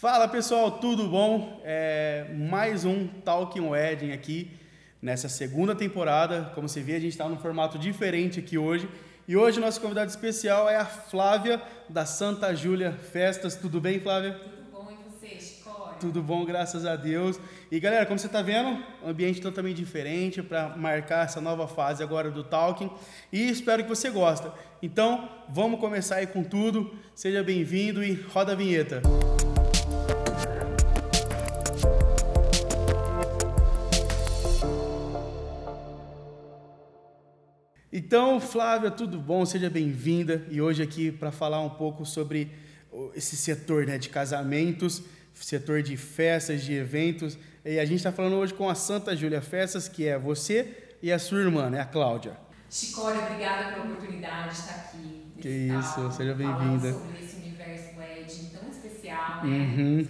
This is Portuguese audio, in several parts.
Fala pessoal, tudo bom? É mais um Talking Wedding aqui nessa segunda temporada. Como você vê, a gente está num formato diferente aqui hoje. E hoje nosso convidado especial é a Flávia da Santa Júlia Festas. Tudo bem, Flávia? Tudo bom e você, Chicória? Tudo bom, graças a Deus. E galera, como você está vendo, ambiente totalmente diferente para marcar essa nova fase agora do Talking. E espero que você goste. Então, vamos começar aí com tudo. Seja bem-vindo e roda a vinheta. Então, Flávia, tudo bom? Seja bem-vinda. E hoje aqui para falar um pouco sobre esse setor né, de casamentos, setor de festas, de eventos. E a gente está falando hoje com a Santa Júlia Festas, que é você e a sua irmã, né, a Cláudia. Chicória, obrigada pela oportunidade de estar aqui. Que isso, seja bem-vinda. sobre esse universo wedding tão especial, né? Uhum.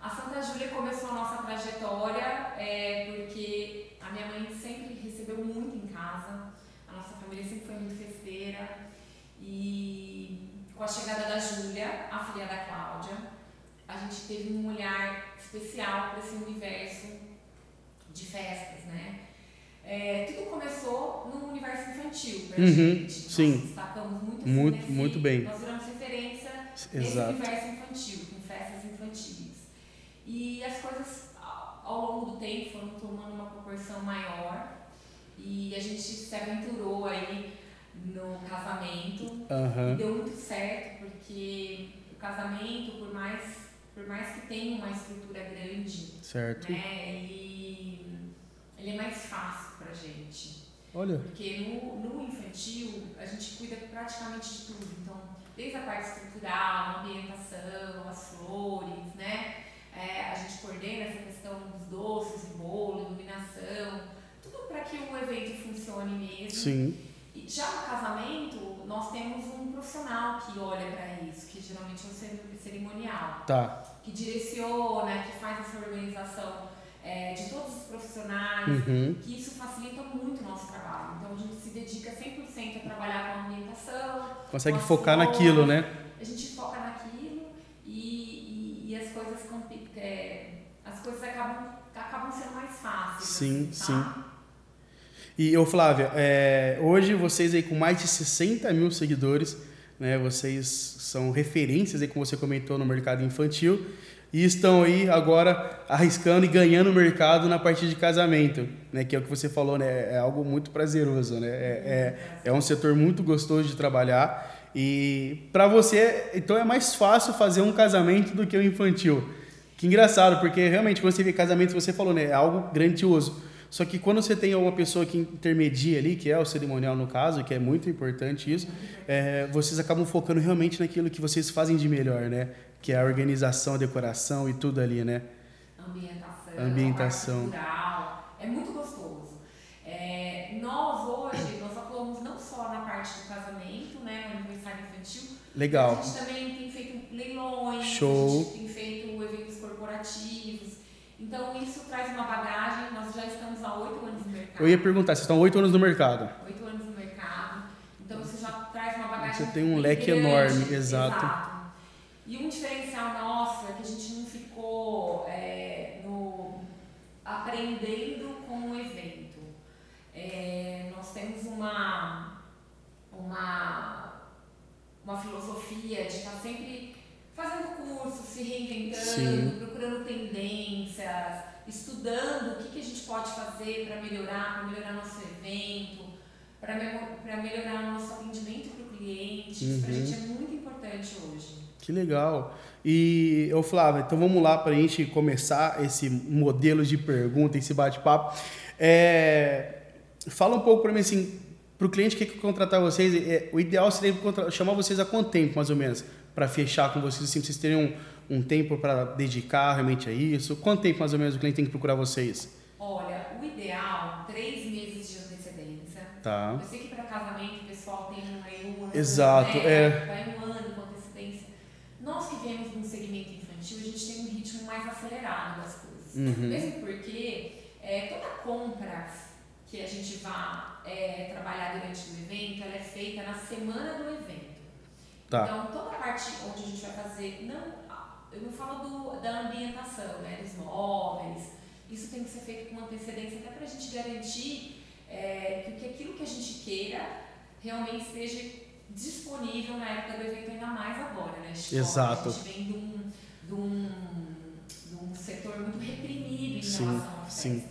A Santa Júlia começou a nossa trajetória é, porque a minha mãe sempre recebeu muito em casa. Família sempre foi muito festeira. E com a chegada da Júlia, a filha da Cláudia, a gente teve um olhar especial para esse universo de festas, né? É, tudo começou no universo infantil pra Uhum, gente. sim. Nós destacamos muito, assim, Muito- nesse- muito bem. Nós viramos referência nesse universo infantil, com festas infantis. E as coisas ao longo do tempo foram tomando uma proporção maior e a gente se aventurou aí no casamento e Aham. deu muito certo porque o casamento, por mais, por mais que tenha uma estrutura grande, Certo. né, ele, ele é mais fácil pra gente. Olha. Porque no, no infantil a gente cuida praticamente de tudo. Então, desde a parte estrutural, a ambientação, as flores, né? É, a gente coordena essa questão dos doces, do bolo, iluminação, para que o evento funcione mesmo. Sim. E já no casamento, nós temos um profissional que olha para isso, que geralmente é o cer- cerimonial Tá. que direciona, que faz essa organização é, de todos os profissionais, Uhum. que isso facilita muito o nosso trabalho. Então a gente se dedica 100% a trabalhar com a ambientação. Consegue com focar flores, naquilo, né? A gente foca naquilo e, e, e as coisas é, as coisas acabam, acabam sendo mais fáceis. Sim, assim, sabe? E ô Flávia, é, hoje vocês aí com mais de 60 mil seguidores, né? Vocês são referências aí, como você comentou, no mercado infantil e estão aí agora arriscando e ganhando o mercado na parte de casamento, né? Que é o que você falou, né? É algo muito prazeroso, né? É, é, é um setor muito gostoso de trabalhar e para você, então é mais fácil fazer um casamento do que o infantil. Que engraçado, porque realmente quando você vê casamento, você falou, né? É algo grandioso. Só que quando você tem uma pessoa que intermedia ali, que é o cerimonial no caso, que é muito importante isso, é, vocês acabam focando realmente naquilo que vocês fazem de melhor, né? Que é a organização, a decoração e tudo ali, né? ambientação, Ambientação. cultural, é muito gostoso. É, nós hoje, nós atuamos não só na parte do casamento, né, no aniversário infantil, Legal. a gente também tem feito leilões, Show. a gente tem feito eventos corporativos, então isso traz uma bagagem, nós já estamos há oito anos no mercado. Eu ia perguntar, vocês estão oito anos no mercado. Oito anos no mercado, então isso já traz uma bagagem Você tem um leque grande, enorme, exato. E um diferencial nosso é que a gente não ficou é, no, aprendendo com o evento. É, nós temos uma, uma, uma filosofia de estar sempre fazendo curso, se reinventando, Sim. procurando tendências, estudando o que, que a gente pode fazer para melhorar, para melhorar nosso evento, para melhorar nosso atendimento para o cliente. Isso para a Uhum. gente é muito importante hoje. Que legal. E, ô Flávio, então vamos lá para a gente começar esse modelo de pergunta, esse bate-papo. É, fala um pouco para mim assim, para o cliente que quer contratar vocês, é, o ideal seria chamar vocês há quanto tempo, mais ou menos, para fechar com vocês, assim, vocês terem um, um tempo para dedicar realmente a isso? Quanto tempo, mais ou menos, o cliente tem que procurar vocês? Olha, o ideal, três meses de antecedência. Tá. Eu sei que para casamento o pessoal tem aí um ano, Exato, né? é. Vai um ano com antecedência. Nós que viemos de um segmento infantil, a gente tem um ritmo mais acelerado das coisas. Uhum. Mesmo porque é, toda compra que a gente vai é, trabalhar durante o evento, ela é feita na semana do evento. Tá. Então, toda a parte onde a gente vai fazer, não, eu não falo do, da ambientação, né, dos móveis. Isso tem que ser feito com antecedência até para a gente garantir é, que, que aquilo que a gente queira realmente esteja disponível na época do evento, ainda mais agora, né? Exato. A gente vem de um, de um, de um setor muito reprimido em sim, relação às festas.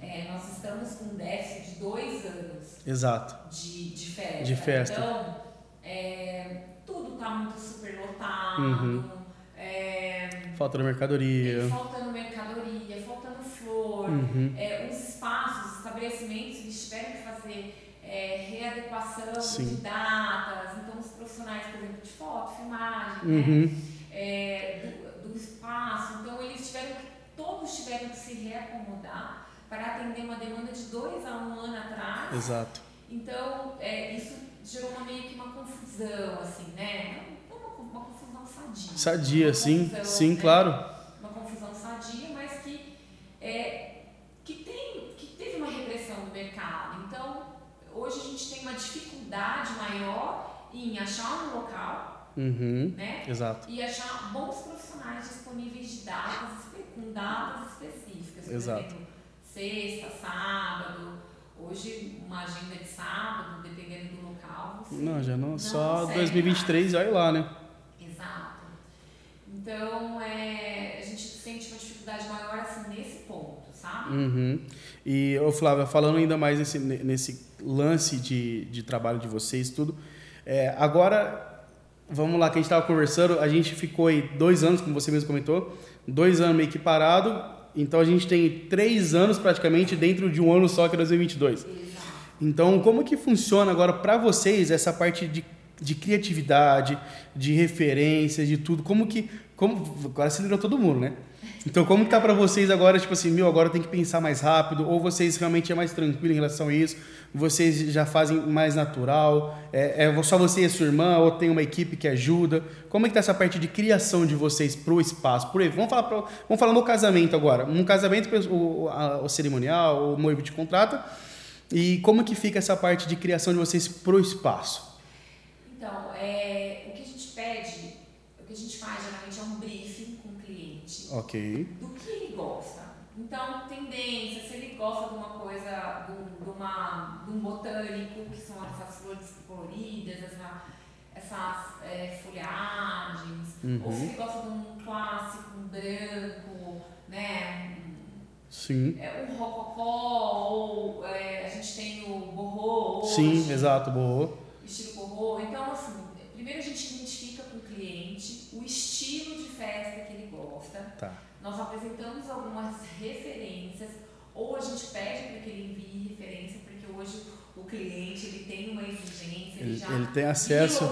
É, nós estamos com um déficit de dois anos Exato. De, de festa. De festa. Então, é, tudo está muito superlotado. Uhum. É, faltando mercadoria. Faltando mercadoria, faltando flor. Uhum. É, os espaços, os estabelecimentos, eles tiveram que fazer é, readequação Sim. de datas. Então, os profissionais, por exemplo, de foto, filmagem, né? uhum. né? do, do espaço. Então, eles tiveram que, todos tiveram que se reacomodar para atender uma demanda de dois a um ano atrás. Exato. Então, é, isso gerou uma, meio que uma confusão, assim, né? Não, uma, uma confusão sadia. Sadia, sim, confusão, sim, né? claro. Uma confusão sadia, mas que, é, que, tem, que teve uma repressão do mercado. Então, hoje a gente tem uma dificuldade maior em achar um local, uhum, né? Exato. E achar bons profissionais disponíveis de datas, com datas específicas. Por Exato. exemplo, sexta, sábado. Hoje, uma agenda de sábado, dependendo do local. não, já não. não só 2023, olha lá, né? Exato. Então, é, a gente sente uma dificuldade maior assim nesse ponto, sabe? Uhum. E, ô Flávia, falando ainda mais nesse, nesse lance de, de trabalho de vocês tudo, é, agora, vamos lá, que a gente estava conversando, a gente ficou aí dois anos, como você mesmo comentou, dois anos meio que parado, então a gente tem três anos praticamente dentro de um ano só, que é 2022. Então, como que funciona agora para vocês essa parte de, de criatividade, de referências, de tudo? Como que. Como, agora se livrou todo mundo, né? Então, como que tá para vocês agora, tipo assim, meu, agora tem que pensar mais rápido, ou vocês realmente é mais tranquilo em relação a isso? Vocês já fazem mais natural? É, é só você e sua irmã, ou tem uma equipe que ajuda? Como é que tá essa parte de criação de vocês pro espaço? Por vamos falar pro, vamos falar no casamento agora. No casamento, o, a, o cerimonial, o noivo te contrata, e como que fica essa parte de criação de vocês pro espaço? Então, é, o que a gente pede, o que a gente faz geralmente é um briefing com o cliente. Ok. Do que ele gosta. Então, tendência, se ele gosta de uma coisa, de, de, uma, de um botânico, que são essas flores coloridas, essa, essas é, folhagens, uhum. ou se ele gosta de um clássico, um branco, né? Sim. É, um rococó, ou é, a gente tem o borrô. Hoje, Sim, exato, borrô. Estilo borrô. Então, assim, primeiro a gente identifica com o cliente o estilo de festa que ele. Tá. Nós apresentamos algumas referências, ou a gente pede para que ele envie referência, porque hoje o cliente ele tem uma exigência, ele, ele já ele tem acesso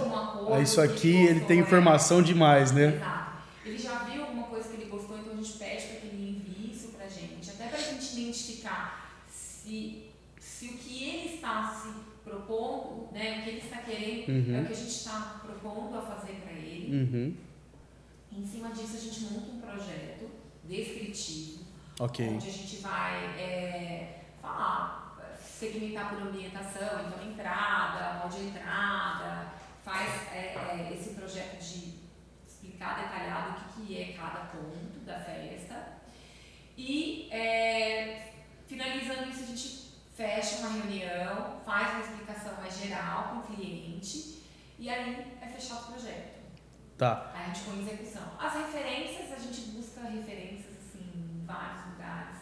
a isso aqui, ele tem né? informação demais, né? Exato. Ele já viu alguma coisa que ele gostou, então a gente pede para que ele envie isso para a gente, até para a gente identificar se, se o que ele está se propondo, né, o que ele está querendo, uhum. é o que a gente está propondo a fazer para ele. Uhum. Em cima disso, a gente monta um projeto descritivo, okay. onde a gente vai é, falar, segmentar por ambientação, então entrada, hall de entrada, faz é, é, esse projeto de explicar detalhado o que, que é cada ponto da festa. E é, finalizando isso, a gente fecha uma reunião, faz uma explicação mais geral com o cliente e aí é fechado o projeto. Tá. A gente põe em execução. As referências, a gente busca referências assim, em vários lugares.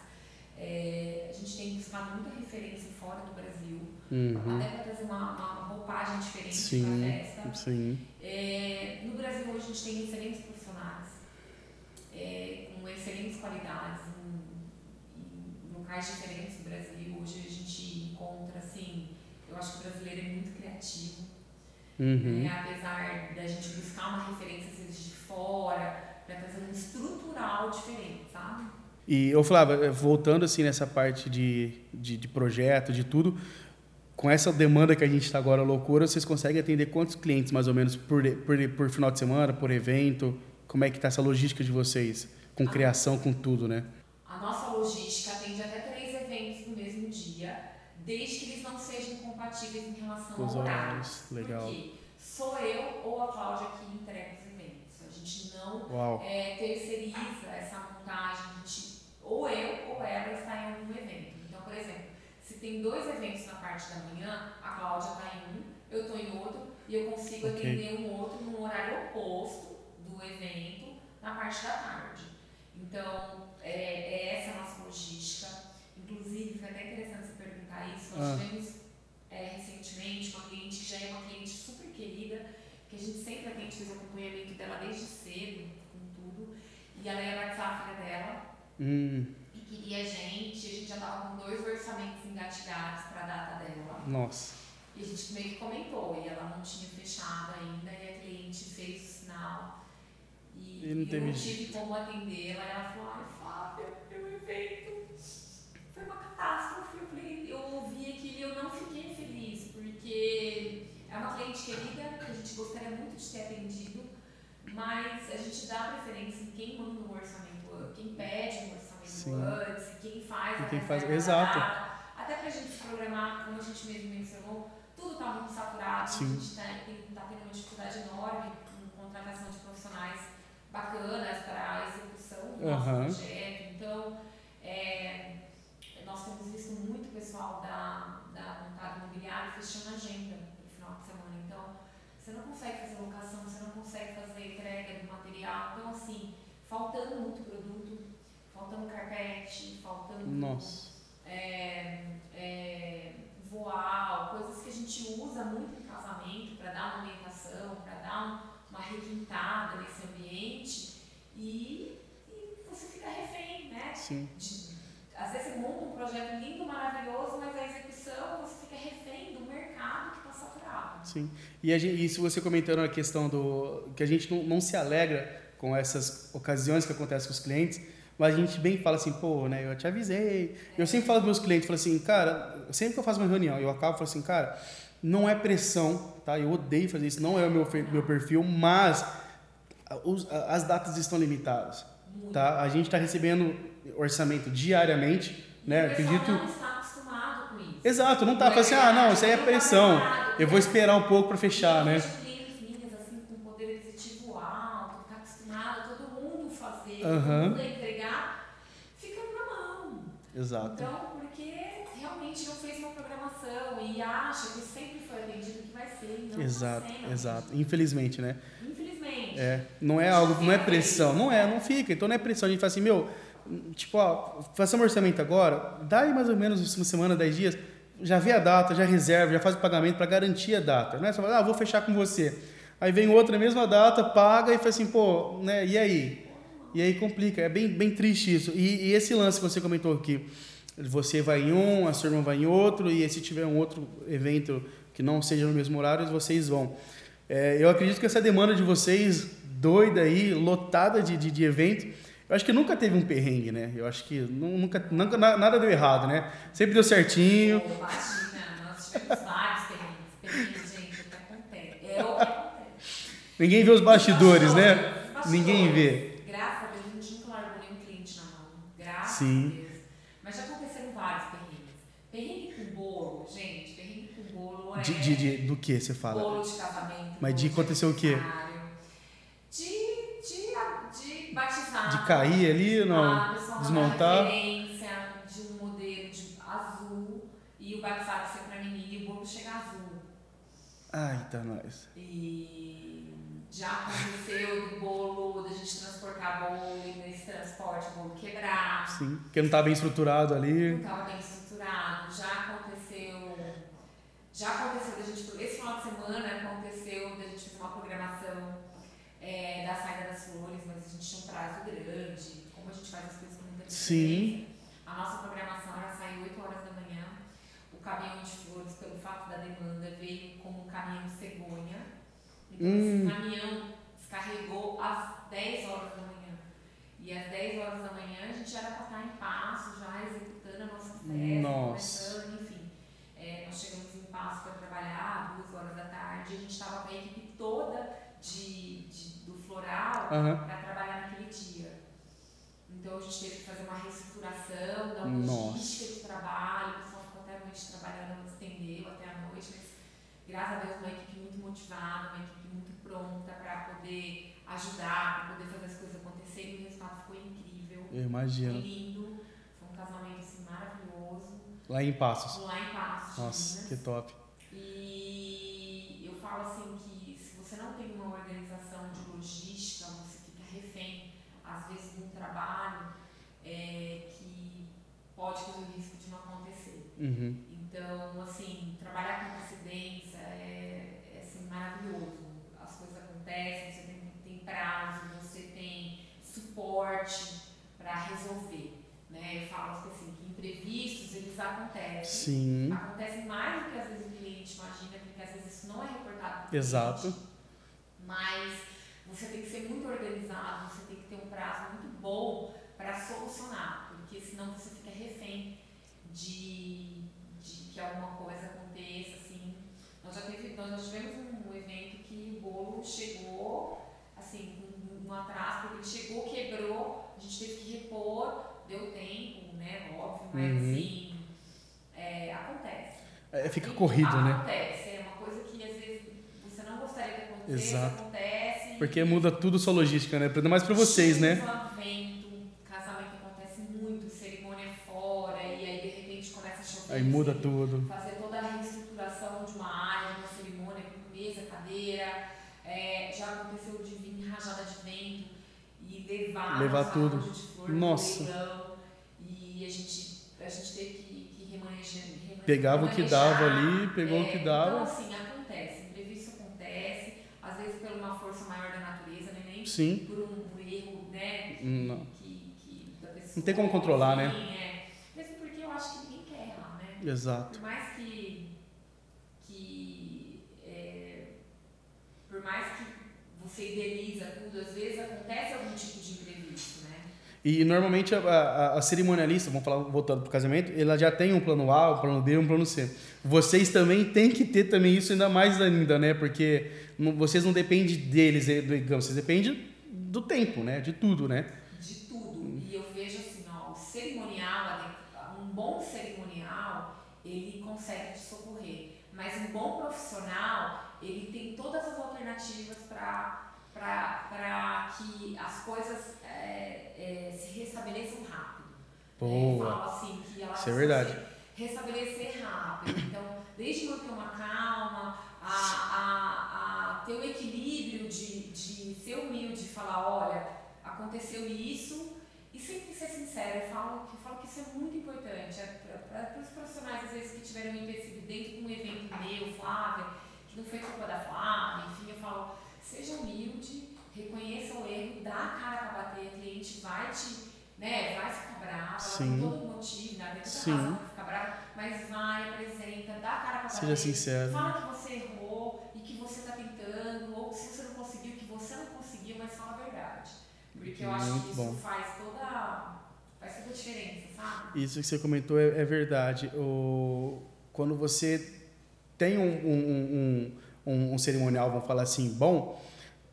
É, a gente tem buscado muita referência fora do Brasil, uhum. até para trazer uma, uma roupagem diferente para a festa. Sim. É, no Brasil hoje a gente tem excelentes profissionais, é, com excelentes qualidades, em, em, locais diferentes do Brasil. Hoje a gente encontra, assim, eu acho que o brasileiro é muito criativo. Uhum. Né? Apesar da gente buscar uma referência de fora, para trazer um estrutural diferente, sabe? E, ô Flávia, eh, voltando assim nessa parte de, de, de projeto, de tudo, com essa demanda que a gente está agora loucura, vocês conseguem atender quantos clientes mais ou menos por, por, por final de semana, por evento? Como é que está essa logística de vocês? Com a criação, com tudo, né? A nossa logística atende até três eventos no mesmo dia, desde que compatíveis em relação Os ao horário. Legal. Porque sou eu ou a Cláudia que entrega os eventos. A gente não é, terceiriza essa montagem, a gente, ou eu ou ela está em algum evento. Então, por exemplo, se tem dois eventos na parte da manhã, a Cláudia está em um, eu estou em outro, e eu consigo okay. atender um outro no horário oposto do evento na parte da tarde. Então, é, é essa a nossa logística. Inclusive, foi até interessante você perguntar isso. Nós ah. tivemos é, recentemente uma cliente que já é uma cliente super querida, que a gente sempre atende, fez o acompanhamento dela desde cedo, com tudo. E ela ia batizar a filha dela. Hum. E queria a gente, a gente já estava com dois orçamentos engatilhados para a data dela. Nossa. E a gente meio que comentou, e ela não tinha fechado ainda, e a cliente fez o sinal. E, e não teve não tive como atendê-la, e ela falou, ai Fábio, meu evento foi uma catástrofe. Eu falei, eu ouvi aquilo e eu não fiquei feliz, porque é uma cliente querida que a gente gostaria muito de ter atendido, mas a gente dá preferência em quem manda um orçamento, quem pede um orçamento Sim. antes, quem faz e quem faz, exato. Até para a gente se programar, como a gente mesmo mencionou, tudo está muito saturado, Sim. a gente está tá tendo uma dificuldade enorme com contratação de profissionais bacanas para a execução do nosso uhum. projeto. Então, é, nós temos visto muito pessoal da, da montado imobiliário fechando agenda no final de semana. Então, você não consegue fazer locação, você não consegue fazer entrega do material. Então, assim, faltando muito produto, faltando carpete, faltando. Nossa. É, é, voal, coisas que a gente usa muito em casamento para dar uma ambientação, para dar uma requintada nesse ambiente e, e, você fica refém, né? Sim. De, às vezes você monta um projeto lindo, maravilhoso, mas a execução você fica refém do mercado que está saturado. Sim. E, gente, se você comentando a questão do que a gente não, não se alegra com essas ocasiões que acontecem com os clientes, mas a gente bem fala assim, pô, né, eu te avisei. Eu sempre falo para meus clientes, falo assim, cara, sempre que eu faço uma reunião, eu acabo falando assim, cara, não é pressão, tá? Eu odeio fazer isso, não é o meu, meu perfil, mas os, as datas estão limitadas, tá? A gente está recebendo orçamento diariamente, né? Acredito. Não está acostumado com isso. Exato, não tá falando assim, ah, não, isso aí é pressão. Eu vou esperar um pouco para fechar, né? Uhum. Exato. Então, porque realmente não fez uma programação e acha que sempre foi atendido que vai ser. Não exato, tá exato. Infelizmente, né? Infelizmente. É, não é algo, não é pressão, não é, não fica. Então não é pressão. A gente fala assim, meu, tipo, ó, faça um orçamento agora, dá aí mais ou menos uma semana, dez dias, já vê a data, já reserva, já faz o pagamento para garantir a data. Não é só, ah, vou fechar com você. Aí vem outra mesma data, paga e faz assim, pô, né? E aí? E aí complica, é bem, bem triste isso. E, e, esse lance que você comentou aqui, você vai em um, a sua irmã vai em outro, e se tiver um outro evento que não seja no mesmo horário, vocês vão. É, eu acredito que essa demanda de vocês, doida aí, lotada de, de, de evento, eu acho que nunca teve um perrengue, né? Eu acho que nunca, nunca nada deu errado, né? Sempre deu certinho. Nós tivemos vários perrengues. Gente, o que acontece? É o que acontece. Ninguém vê os bastidores, né? Bastidores. Ninguém vê. Sim. Mas já aconteceram vários perrengues. Perrengue com bolo, gente, perrengue com bolo é. De, de, de, do que você fala? Bolo de casamento. Mas de aconteceu o quê? De, de, cair ali, não? Ah, Desmontar. referência de um modelo de azul e o batizado ser pra menina e o bolo chega azul. Ai, tá nós. E já aconteceu do bolo, da gente transportar bolo e nesse transporte o bolo quebrar. Sim, porque não estava bem estruturado ali. Não estava bem estruturado. Já aconteceu. Já aconteceu da gente. Esse final de semana aconteceu da gente fazer uma programação é, da saída das flores, mas a gente tinha um prazo grande. Como a gente faz as coisas com muita Sim. A nossa programação era sair 8 horas da manhã. O caminhão de flores, pelo fato da demanda, veio como um caminhão de cegonha então, hum. esse caminhão descarregou às 10 horas da manhã. E às 10 horas da manhã a gente já era para estar em passo, já executando a nossa festa, nossa. começando, enfim. É, nós chegamos em passo para trabalhar, duas horas da tarde, a gente estava com a equipe toda de, floral uhum. para trabalhar naquele dia. Então a gente teve que fazer uma reestruturação da logística de trabalho, o pessoal ficou até a noite trabalhando, estendeu até a noite, mas graças a Deus uma equipe muito motivada, uma equipe muito pronta para poder ajudar, para poder fazer as coisas acontecerem. E o resultado ficou incrível. Eu imagino. Foi lindo. Foi um casamento assim, maravilhoso. Lá em Passos. Lá em Passos. Nossa, que top. E eu falo assim que se você não tem uma organização de logística, você fica refém, às vezes, um trabalho é, que pode correr o risco de não acontecer. Uhum. Então, assim, trabalhar com antecedência é, é assim, maravilhoso. As coisas acontecem, você tem, tem prazo, você tem suporte para resolver. Né? Eu falo assim, que imprevistos eles acontecem. Sim. Acontecem mais do que às vezes o cliente imagina, porque às vezes isso não é reportado Exato. cliente. Mas você tem que ser muito organizado, você tem que ter um prazo muito bom para solucionar, porque senão você fica refém de, de que alguma coisa aconteça, assim. Nós já, teve, nós já tivemos um evento que o bolo chegou, assim, com um atraso, porque ele chegou, quebrou, a gente teve que repor, deu tempo, né, óbvio, mas Uhum. assim, é, acontece. É, fica corrido, né? Acontece, é uma coisa que às vezes você não gostaria que acontecesse, Exato. Porque muda tudo sua logística, né? Ainda mais pra vocês, né? Casamento, casamento acontece muito, cerimônia é fora, e aí de repente começa a chover. Aí muda assim, tudo. Fazer toda a reestruturação de uma área, de uma cerimônia, com mesa, cadeira. É, já aconteceu de vir rajada de vento e levar, Levar tudo. de flor Nossa. leilão, e a gente, a gente teve que, que remanejar. remanejar- Pegava o que dava ali, pegou o que é, dava. Então, assim, acontece. Imprevisto acontece, às vezes por uma força maior da natureza, né? nem Sim. por um, erro, né? Não. Que, que, da pessoa. Não tem como controlar, né? Sim, é. Mesmo porque eu acho que ninguém quer errar, né? Exato. Por mais que. que é, por mais que você idealiza tudo, às vezes acontece algum tipo de imprevisto, né? E normalmente a, a, a cerimonialista, vamos falar voltando pro casamento, ela já tem um plano A, um plano B, um plano C. Vocês também têm que ter também isso ainda mais ainda, né? Porque não- vocês não dependem deles, eh, digamos, vocês dependem do tempo, né? De tudo, né? de tudo. E eu vejo assim, ó, o cerimonial, um bom cerimonial, ele consegue te socorrer. Mas um bom profissional, ele tem todas as alternativas para que as coisas é, é, se restabeleçam rápido. Eu Boa. falo assim, que elas Isso é verdade. restabelecer rápido. Então, desde manter uma calma, a, a ter o equilíbrio de, de ser humilde, de falar, olha, aconteceu isso, e sempre ser sincero. Eu falo, eu falo que isso é muito importante. Para os profissionais, às vezes, que tiveram um empecilho dentro de um evento meu, Flávia, que não foi culpa da Flávia, enfim, eu falo, seja humilde, reconheça o erro, dá a cara para bater, a cliente vai te né, vai ficar brava, Sim. todo motivo, né, dentro Sim. da casa ela vai ficar brava, mas vai, apresenta, dá a cara Seja bater, sincero. fala que você que você tá tentando, ou se você não conseguiu, que você não conseguiu, mas fala a verdade. Porque eu acho Muito que isso bom. faz toda, faz toda a diferença, sabe? Isso que você comentou é, é verdade. O, quando você tem um, um, um, um, cerimonial, vamos falar assim, bom,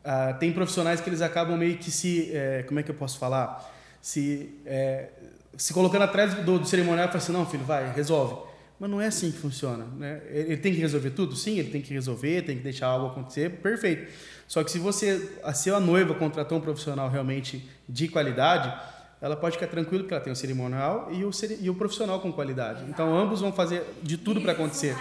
ah, tem profissionais que eles acabam meio que se. eh, como é que eu posso falar? Se, eh, se colocando atrás do, do cerimonial e falando assim: não, filho, vai, resolve. Mas não é assim que funciona. Né? Ele tem que resolver tudo? Sim, ele tem que resolver, tem que deixar algo acontecer, perfeito. Só que se você, a sua noiva contratou um profissional realmente de qualidade, ela pode ficar tranquila porque ela tem o cerimonial e o, ceri- e o profissional com qualidade. Então ambos vão fazer de tudo para acontecer.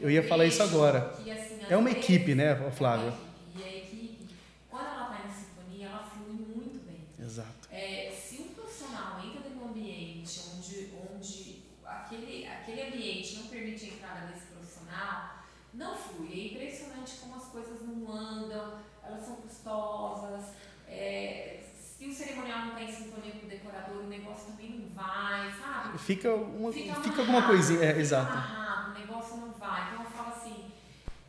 Eu ia falar isso agora. assim, É uma equipe, né, Flávio? equipe. E a equipe, quando ela está em sintonia, ela flui muito bem. Exato. É, se um profissional entra dentro de um ambiente onde, onde aquele, aquele ambiente não permite a entrada desse profissional, não flui. É impressionante como as coisas não andam, elas são custosas. é, se o cerimonial não está em sintonia com o decorador, o negócio também não vai, sabe? Fica, uma, fica, amarrado, alguma coisinha. É, fica exato. amarrado, o negócio não vai. Então eu falo assim,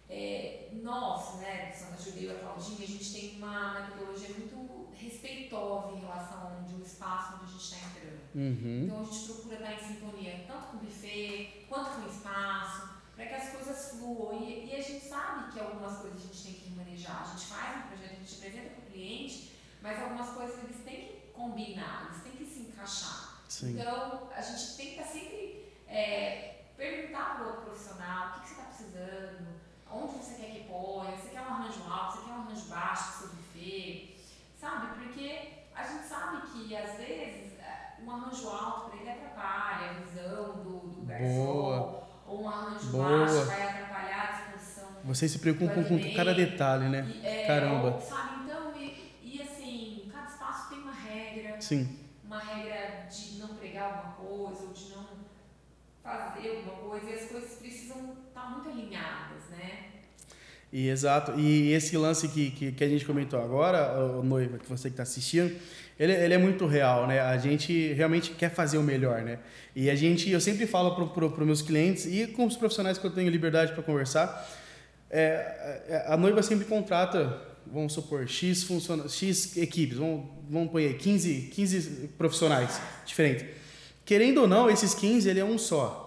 é, nós, né, do Santa e a Claudinha, a gente tem uma metodologia muito respeitosa em relação ao espaço onde a gente está entrando. Uhum. Então a gente procura estar em sintonia tanto com o buffet quanto com o espaço, para que as coisas fluam. E, e a gente sabe que algumas coisas a gente tem que manejar. A gente faz um projeto, a gente apresenta para o cliente, mas algumas coisas eles têm que combinar, eles têm que se encaixar. Sim. Então, a gente tem que estar sempre é, perguntar para o outro profissional o que, que você está precisando, onde você quer que ponha, você quer um arranjo alto, você quer um arranjo baixo, para seu buffet, sabe? Porque a gente sabe que às vezes é, um arranjo alto para ele atrapalha a visão do, do garçom, ou um arranjo Boa. baixo vai atrapalhar a disposição. Você se preocupa com cada detalhe, né? E, é, Caramba. Sabe, então, e, e assim, cada espaço tem uma regra. Sim. Uma regra pregar alguma coisa, ou de não fazer alguma coisa, e as coisas precisam estar muito alinhadas, né? E, exato. E esse lance que, que, que a gente comentou agora, o noiva, que você que está assistindo, ele, ele, é muito real, né? A gente realmente quer fazer o melhor, né? E a gente, eu sempre falo para os meus clientes e com os profissionais que eu tenho liberdade para conversar, é, é, a noiva sempre contrata, vamos supor, X, funciona, X equipes, vamos, vamos pôr aí 15, 15 profissionais diferentes. Querendo ou não, esses 15, ele é um só.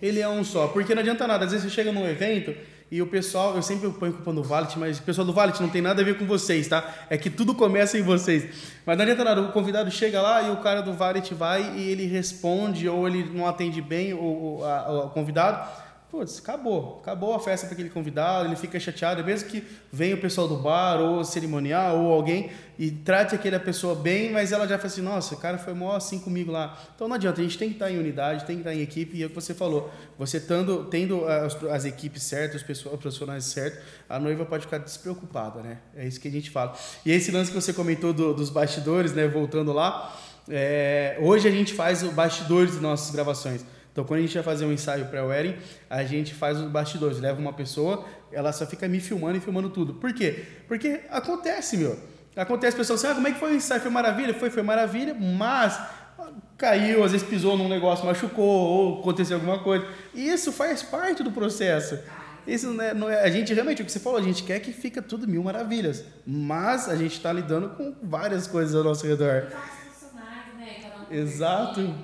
Ele é um só, porque não adianta nada. Às vezes você chega num evento e o pessoal, eu sempre ponho culpa no Valet, mas o pessoal do Valet não tem nada a ver com vocês, tá? É que tudo começa em vocês. Mas não adianta nada, o convidado chega lá e o cara do Valet vai e ele responde ou ele não atende bem o, o, a, o convidado putz, acabou. Acabou a festa para aquele convidado, ele fica chateado, mesmo que venha o pessoal do bar, ou cerimonial, ou alguém, e trate aquela pessoa bem, mas ela já fala assim, nossa, o cara foi mó assim comigo lá. Então não adianta, a gente tem que estar em unidade, tem que estar em equipe, e é o que você falou, você tendo, tendo as, as equipes certas, os, profissionais certos, a noiva pode ficar despreocupada, né? É isso que a gente fala. E esse lance que você comentou do, dos bastidores, né, voltando lá, é, hoje a gente faz o bastidores de nossas gravações. Então, quando a gente vai fazer um ensaio pré-wedding, a gente faz os bastidores. Leva uma pessoa, ela só fica me filmando e filmando tudo. Por quê? Porque acontece, meu. Acontece, pessoal assim, ah, como é que foi o ensaio? Foi maravilha? Foi, foi maravilha, mas caiu, às vezes pisou num negócio, machucou, ou aconteceu alguma coisa. E isso faz parte do processo. Isso não é, não é, a gente realmente, o que você falou, a gente quer que fica tudo mil maravilhas. Mas a gente está lidando com várias coisas ao nosso redor. Né? Exato.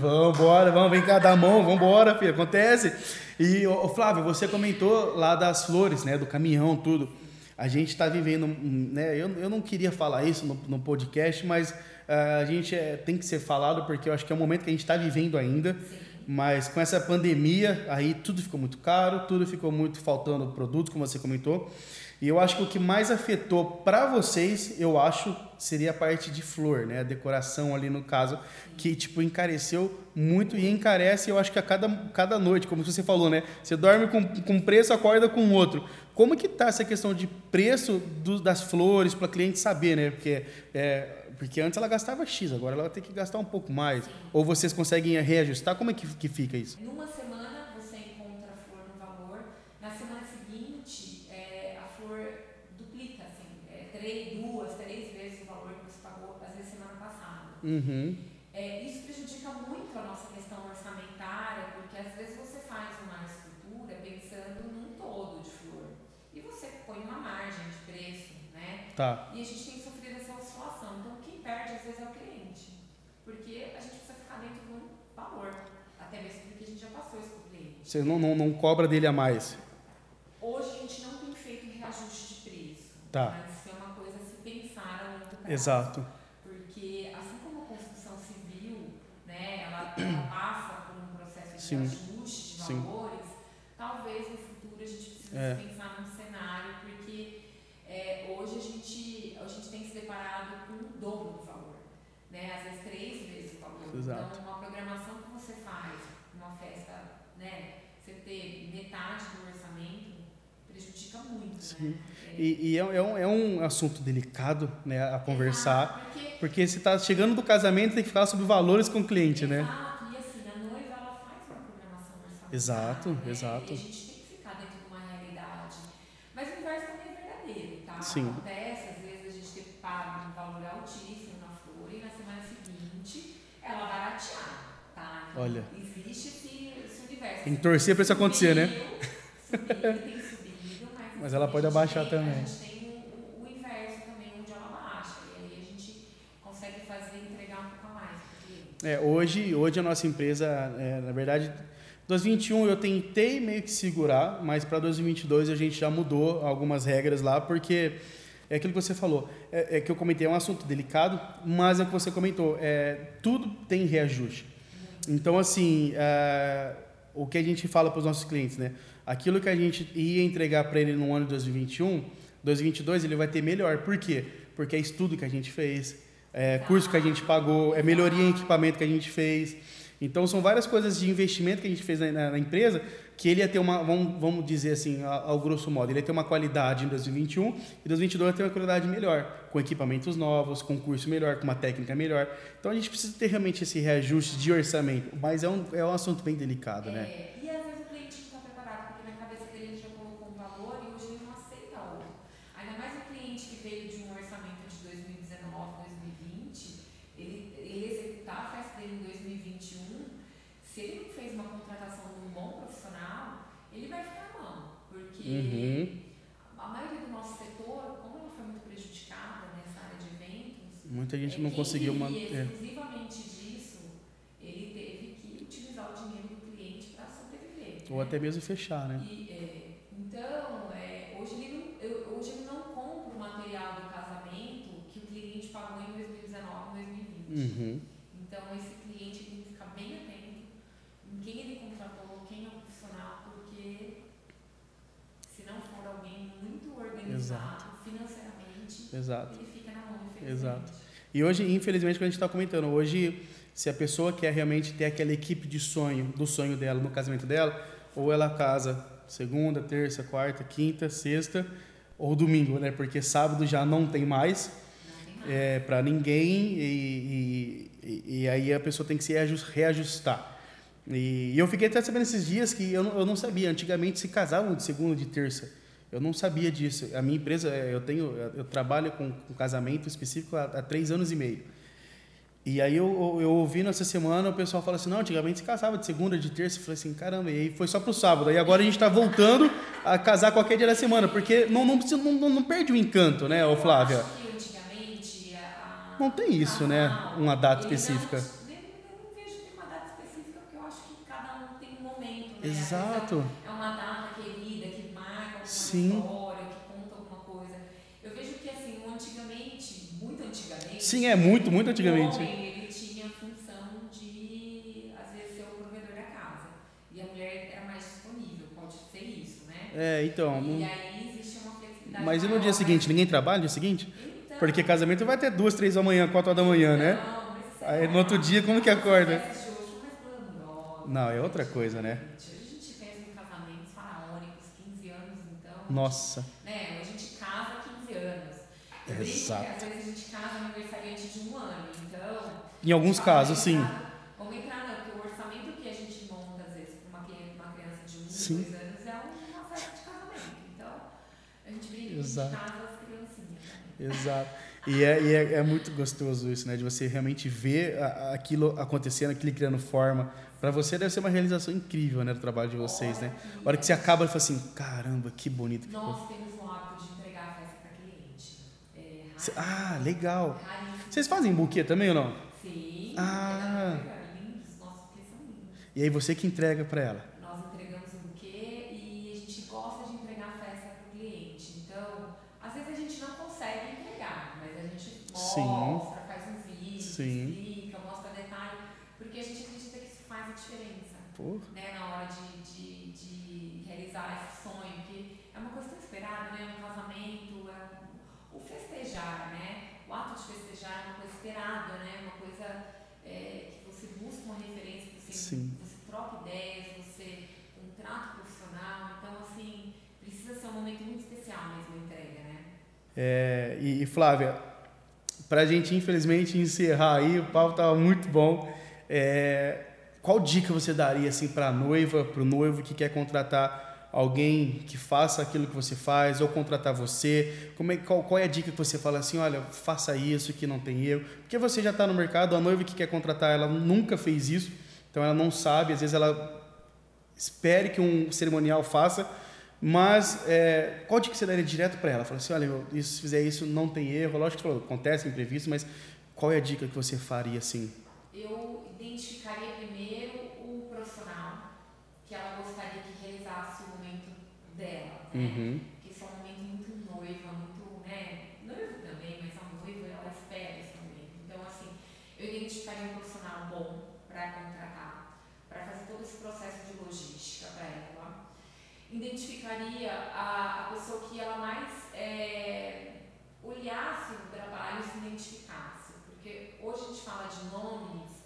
Vamos embora, vamos, vem cá, dá a mão, vamos embora, filho, acontece. E, ô, Flávio, você comentou lá das flores, né, do caminhão, tudo. A gente está vivendo, né, eu, eu não queria falar isso no, no podcast, mas uh, a gente é, tem que ser falado porque eu acho que é o momento que a gente está vivendo ainda. Mas com essa pandemia, aí tudo ficou muito caro, tudo ficou muito faltando produto, como você comentou. E eu acho que o que mais afetou para vocês, eu acho, seria a parte de flor, né? A decoração ali no caso, que tipo encareceu muito e encarece, eu acho que a cada, cada noite, como você falou, né? Você dorme com, com preço, acorda com outro. Como que tá essa questão de preço do, das flores para cliente saber, né? Porque é, porque antes ela gastava X, agora ela vai ter que gastar um pouco mais. Ou vocês conseguem reajustar? Como é que, que fica isso? Numa semana Uhum. É, isso prejudica muito a nossa questão orçamentária, porque às vezes você faz uma escultura pensando num todo de flor e você põe uma margem de preço, né? Tá. E a gente tem sofrido essa oscilação. Então quem perde às vezes é o cliente, porque a gente precisa ficar dentro de um valor, até mesmo porque a gente já passou isso para o cliente. Você não, não, não cobra dele a mais? Hoje a gente não tem feito reajuste de preço. Tá. Mas isso é uma coisa a se pensar a longo prazo. Exato. ela passa por um processo de Sim. ajuste de Sim. valores, talvez no futuro a gente precise é. pensar num cenário, porque é, hoje a gente, a gente tem se deparado com o dobro do valor, né? às vezes três vezes o valor. Exato. Então, uma programação que você faz, uma festa, né? você ter metade do orçamento, prejudica muito. Sim. Né? E, e é, é, um, é, um, assunto delicado né, a conversar, porque, porque você está chegando do casamento tem que falar sobre valores com o cliente, exato, né? Exato, né? exato. E a gente tem que ficar dentro de uma realidade. Mas o inverso também é verdadeiro, tá? Sim. Acontece, às vezes, a gente ter pago um valor altíssimo na flor e na semana seguinte ela baratear, tá? Olha. Existe esse, esse universo. Tem que torcer para isso acontecer, né? Subiu, tem mas, ela pode abaixar tem, também. A gente tem o, o, inverso também, onde ela baixa. E aí a gente consegue fazer entregar um pouco a mais. É, hoje, hoje a nossa empresa, é, na verdade 2021 eu tentei meio que segurar, mas para 2022 a gente já mudou algumas regras lá, porque é aquilo que você falou, é, é, que eu comentei, é um assunto delicado, mas é o que você comentou, é, tudo tem reajuste. Então, assim, é, o que a gente fala para os nossos clientes, né? Aquilo que a gente ia entregar para ele no ano de 2021, 2022 ele vai ter melhor. Por quê? Porque é estudo que a gente fez, é curso que a gente pagou, é melhoria em equipamento que a gente fez. Então são várias coisas de investimento que a gente fez na, na, na empresa que ele ia ter uma, vamos, vamos dizer assim, ao, ao, grosso modo, ele ia ter uma qualidade em 2021 e 2022 ia ter uma qualidade melhor, com equipamentos novos, com curso melhor, com uma técnica melhor. Então a gente precisa ter realmente esse reajuste de orçamento, mas é um, é um assunto bem delicado, né? é. né? E às vezes o cliente não está preparado, porque na cabeça dele ele já colocou um valor e hoje ele não aceita outro. Ainda mais o cliente que veio de um orçamento de 2019, 2020, ele, ele executar a festa dele em 2021, se ele não fez uma contratação de um bom profissional, ele vai ficar na mão. Porque Uhum. a maioria do nosso setor, como ela foi muito prejudicada nessa área de eventos, Muita gente é, não conseguiu manter. exclusivamente disso, ele teve que utilizar o dinheiro do cliente para sobreviver. Ou né? até mesmo fechar, né? E, é, então, é, hoje, ele não, eu, hoje ele não compra o material do casamento que o cliente pagou em 2019 2020. Uhum. Então, esse cliente tem que ficar bem atento em quem ele contratou, quem é o profissional, porque se não for alguém muito organizado financeiramente, Exato. ele fica na mão, infelizmente. Exato. E hoje, infelizmente, como a gente está comentando, hoje, se a pessoa quer realmente ter aquela equipe de sonho, do sonho dela, no casamento dela, ou ela casa segunda, terça, quarta, quinta, sexta, ou domingo, né? Porque sábado já não tem mais é, para ninguém e, e, e aí a pessoa tem que se reajus- reajustar. E, eu fiquei até sabendo esses dias que eu não, eu não sabia. Antigamente se casavam de segunda de terça. Eu não sabia disso. A minha empresa, é, eu tenho, eu trabalho com, com casamento específico há, há três anos e meio. E aí eu, eu, nessa semana o pessoal fala assim, não, antigamente se casava de segunda, de terça. Eu falei assim, caramba, e aí foi só pro sábado. Aí agora a gente está voltando a casar qualquer dia da semana, porque não, não, não, não, perde o encanto, né, ô Flávia? Eu acho que antigamente a, Não tem isso, né? casal, Uma data específica. Não, eu não vejo que tem uma data específica, porque eu acho que cada um tem um momento. Né? Exato. vezes É uma data querida, que marca alguma Sim. história, que conta alguma coisa. Eu vejo que, assim, antigamente, muito antigamente. Sim, é muito, muito antigamente. O homem, ele tinha a função de, às vezes, ser o provedor da casa. E a mulher era mais disponível, pode ser isso, né? É, então. E não- aí existe uma flexibilidade. Mas e no dia né? seguinte? Ninguém trabalha no dia seguinte? Então, Porque casamento vai até duas, três da manhã, quatro horas da manhã, né? Não, mas isso é Aí no outro dia, como que acorda? Não, é outra coisa, né? Hoje a gente fez um casamento faraônicos, 15 anos, então. Nossa. Né, a gente casa há 15 anos. Exato. que às vezes a gente casa aniversariante de um ano, então. Em alguns casos, sim. Vamos entrar, não, porque o orçamento que a gente monta, às vezes, para uma, cri- uma criança de um, Sim. dois anos é uma festa de casamento. Então, a gente brinca a Exato. gente casa as criancinhas. Né? Exato. E, é, e é, é muito gostoso isso, né? De você realmente ver aquilo acontecendo, aquilo criando forma. Para você deve ser uma realização incrível, né? Do trabalho de vocês, né? A hora que você acaba, você fala assim, caramba, que bonito que ficou. Nós temos o hábito de entregar a festa para cliente. É, Cê-. Ah, legal. Vocês fazem buquê também ou não? Sim. Ah. lindos, nossos buquês são lindos. E aí você que entrega para ela. Nós entregamos o buquê e a gente gosta de entregar a festa para o cliente. Então, às vezes a gente não consegue entregar, mas a gente Sim. mostra, faz um vídeo, Sim. explica, mostra detalhe, porque a gente acredita que isso faz a diferença. Pô, Né, na hora de, de, de realizar esse sonho, que é uma coisa tão esperada, né? Um casamento, é um- o festejar, né? O ato de festejar é uma coisa esperada, né? Uma coisa é, que você busca uma referência, você, Sim. você troca ideias, você contrata um profissional. Então, assim, precisa ser um momento muito especial mesmo a entrega, né? É, e, e Flávia, pra gente infelizmente encerrar aí, o papo tava muito bom. É, qual dica você daria assim para a noiva, para o noivo que quer contratar alguém que faça aquilo que você faz ou contratar você? Como é, qual, qual é a dica que você fala assim, olha, faça isso que não tem erro? Porque você já está no mercado, a noiva que quer contratar, ela nunca fez isso, então ela não sabe, às vezes ela espere que um cerimonial faça, mas é, qual dica você daria direto para ela? Fala assim, olha, meu, isso, se fizer isso não tem erro. Lógico que acontece imprevisto, mas qual é a dica que você faria assim? Eu identificaria primeiro o profissional que ela gostaria que realizasse o momento né? Uhum. que isso é um momento muito noiva, muito, né, noivo também, mas a noiva, ela espera esse momento. Então, assim, eu identificaria um profissional bom para contratar, para fazer todo esse processo de logística para ela. seria a, a pessoa que ela mais é, olhasse o trabalho e se identificasse. Porque hoje a gente fala de nomes,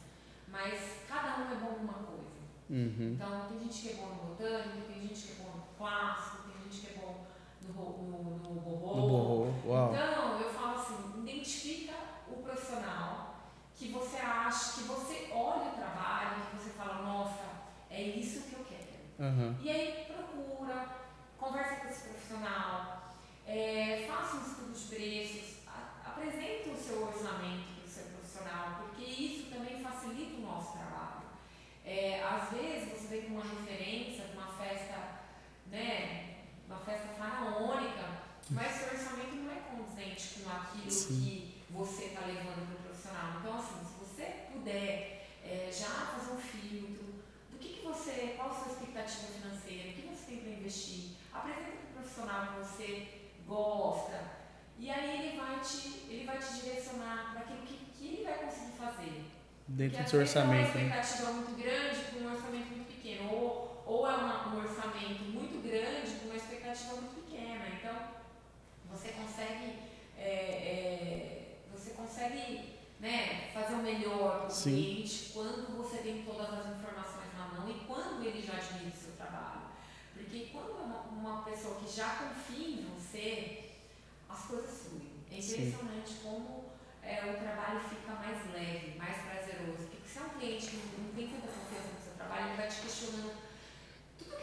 mas cada um é bom numa coisa. Uhum. Então, tem gente que é bom no botânico, tem gente que é bom no clássico, gente que é bom no, no, no borrô. No borrô, uau. Então, eu falo assim, identifica o profissional que você acha, que você olha o trabalho, que você fala, nossa, é isso que eu quero. Aham. E aí procura, conversa com esse profissional, é, faça um estudo de preços, a- apresenta o seu orçamento para o seu profissional, porque isso também facilita o nosso trabalho. É, às vezes você vem com uma referência de uma festa, né, uma festa faraônica, mas seu orçamento não é condizente com aquilo Sim. que você está levando para o profissional. Então, assim, se você puder é, já fazer um filtro, do que, que você, qual a sua expectativa financeira, o que você tem para investir, apresenta para o profissional que você gosta, e aí ele vai te, ele vai te direcionar para aquilo que, que ele vai conseguir fazer. Dentro Porque do seu orçamento, É né? uma expectativa muito grande com um orçamento muito pequeno, ou, ou é uma- um orçamento muito grande expectativa muito pequena. Então, você consegue, é, é, você consegue né, fazer o melhor para o Sim. cliente quando você tem todas as informações na mão e quando ele já admira o seu trabalho. Porque quando é uma, uma pessoa que já confia em você, as coisas fluem. É Sim. impressionante como é, o trabalho fica mais leve, mais prazeroso. Porque se é um cliente que não, não tem tanta confiança no seu trabalho, ele vai te questionando.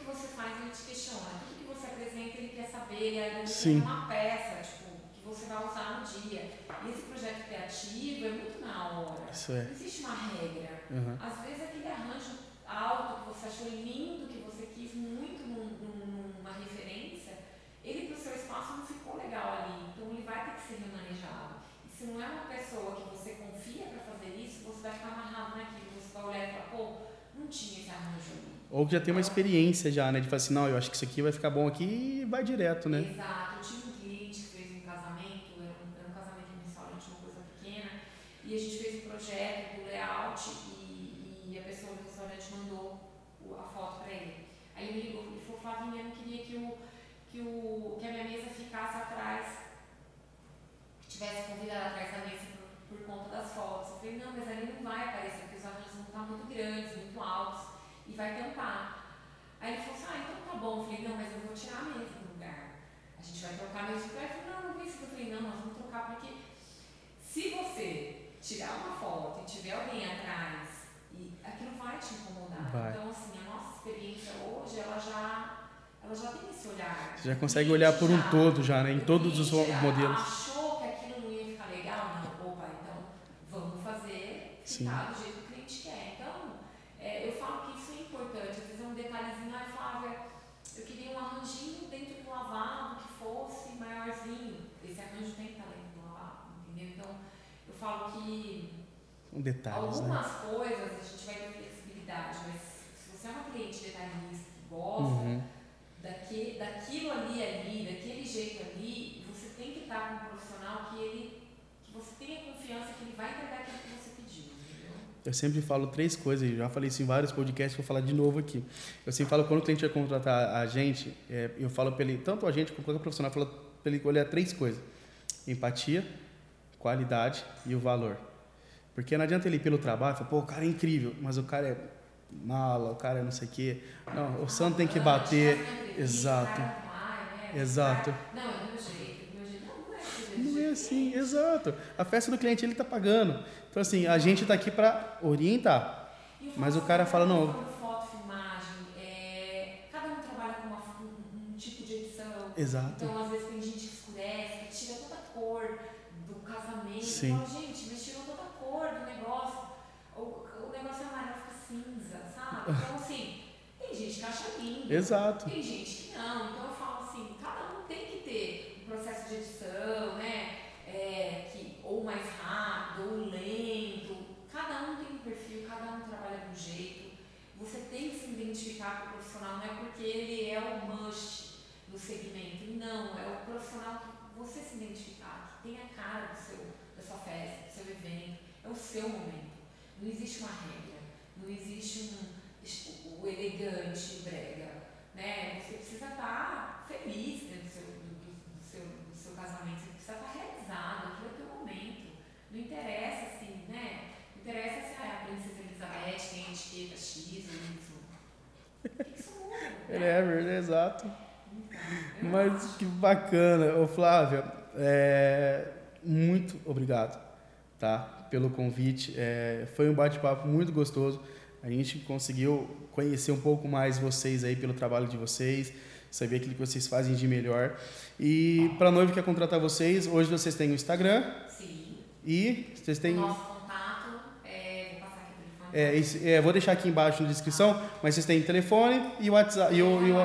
Você faz, ele te questiona. Tudo que você apresenta, ele quer saber. Ele tem uma peça, tipo, que você vai usar no dia. E esse projeto criativo é muito na hora. Isso é. Não existe uma regra. Aham. Às vezes aquele arranjo alto que você achou lindo, que você quis muito num- num- numa referência, ele para o seu espaço não ficou legal ali. Então ele vai ter que ser remanejado. E se não é uma pessoa que você confia para fazer isso, você vai ficar amarrado naquilo. Você vai olhar e falar, pô, não tinha esse arranjo ali. Ou que já tem uma experiência já, né? De falar assim, não, eu acho que isso aqui vai ficar bom aqui e vai direto, né? Exato. Eu tive um cliente que fez um casamento, era um, casamento em restaurante, uma coisa pequena, e a gente fez um projeto do layout e, e a pessoa do restaurante mandou a foto para ele. Aí ele me ligou e falou, Flavinha, eu não queria que, o, que, o, que a minha mesa ficasse atrás, tivesse convidado atrás da mesa por, por conta das fotos. Eu falei, não, mas ali não vai aparecer, porque os arranjos vão estar muito grandes, muito altos, vai tampar. Aí ele falou assim, ah, então tá bom. Eu falei, não, mas eu vou tirar a mesa do lugar. A gente vai trocar a mesa de pé. Ele falou, não, não precisa. Eu falei, não, nós vamos trocar porque se você tirar uma foto e tiver alguém atrás, e aquilo vai te incomodar. Vai. Então, assim, a nossa experiência hoje, ela já, ela já tem esse olhar. Você já consegue olhar por um já- todo já, né? Em todos os modelos. achou que aquilo não ia ficar legal? Não, opa, então vamos fazer Sim. ficar do jeito que o cliente quer. Então, é, eu falo que isso é importante. Às vezes é um detalhezinho, ah, Flávia, eu queria um arranjinho dentro do lavabo que fosse maiorzinho. Esse arranjo tem que estar dentro do lavabo, entendeu? Então, eu falo que Detalhes, né? algumas coisas a gente vai ter flexibilidade, mas se você é uma cliente detalhista que gosta, Uhum. daque, daquilo ali ali, daquele jeito ali, você tem que estar com um profissional que ele que você tenha confiança que ele vai entregar aquilo que você pediu, entendeu? Eu sempre falo três coisas, já falei isso em vários podcasts, vou falar de novo aqui. Eu sempre falo, quando o cliente vai contratar a gente, é, eu falo para ele, tanto a gente como qualquer profissional, eu falo para ele olhar três coisas: empatia, qualidade e o valor. Porque não adianta ele ir pelo trabalho, falar, pô, o cara é incrível, mas o cara é mala, o cara é não sei o quê. Não, o santo tem que bater. Exato. Exato. Não, é. Não, é é assim, exato. A festa do cliente ele tá pagando. Então assim, a gente tá aqui para orientar. E Mas o cara fala, não. fala Foto, filmagem, é, cada um trabalha com uma, um, um tipo de edição. Exato. Então, às vezes, tem gente que escurece, que tira toda a cor do casamento. Sim. Eu falo, gente, mas tirou toda a cor do negócio. O, o negócio é amarelo, fica cinza, sabe? Então, assim, tem gente que acha lindo. Exato. Tem gente que não. Então, eu falo assim, cada um tem que ter um processo de edição, né? É, que, ou mais rápido, ou lento. Cada um tem um perfil, cada um trabalha de um jeito. Você tem que se identificar com o profissional, não é porque ele é o must do segmento. Não, é o profissional que você se identificar, que tem a cara do seu, da sua festa, do seu evento. É o seu momento. Não existe uma regra, não existe um, o elegante, o brega. Né? Você precisa estar feliz dentro do seu, do, do seu, do seu casamento, você precisa estar realizado, aquilo é o teu momento. Não interessa assim, né? Não interessa se ah, a princesa Elizabeth tem etiqueta X ou Y. Isso muda. É, Né? é exato. Então, Mas acho. que bacana. Ô Flávia, é, muito obrigado tá, pelo convite. É, foi um bate-papo muito gostoso. A gente conseguiu conhecer um pouco mais vocês aí pelo trabalho de vocês, saber aquilo que vocês fazem de melhor. E para a noiva que quer contratar vocês, hoje vocês têm o Instagram Sim. e vocês O têm. nosso contato, é, vou passar aqui o telefone. É, esse- é, vou deixar aqui embaixo na descrição, mas vocês têm telefone e o WhatsApp e o, e o,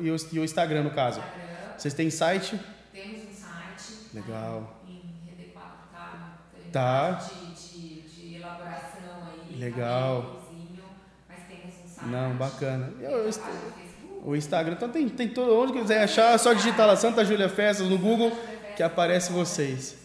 e o, e o Instagram no caso. Instagram, Vocês têm site? temos um site. Legal. Em RD4, tá? Tá. De, de, de elaboração aí. Legal. tá bem legalzinho, Mas temos um site. Não, bacana. Eu- eu-. O Instagram, então tem, tem todo, onde quiser achar, é só digitar lá Santa Júlia Festas no Google que aparece vocês.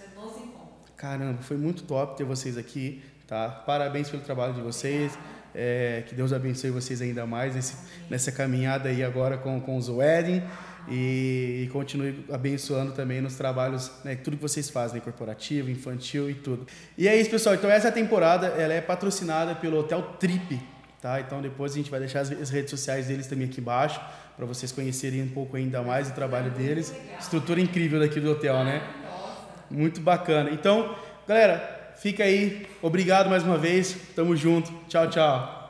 Caramba, foi muito top ter vocês aqui, tá? Parabéns pelo trabalho de vocês. É, que Deus abençoe vocês ainda mais nesse, nessa caminhada aí agora com, com os wedding e, e continue abençoando também nos trabalhos, né, tudo que vocês fazem, né, corporativo, infantil e tudo. E é isso, pessoal. Então essa temporada ela é patrocinada pelo Hotel Trip, tá? Então depois a gente vai deixar as, redes sociais deles também aqui embaixo para vocês conhecerem um pouco ainda mais o trabalho deles. Estrutura incrível daqui do hotel, né? Muito bacana. Então, galera, fica aí. Obrigado mais uma vez. Tamo junto. Tchau, tchau.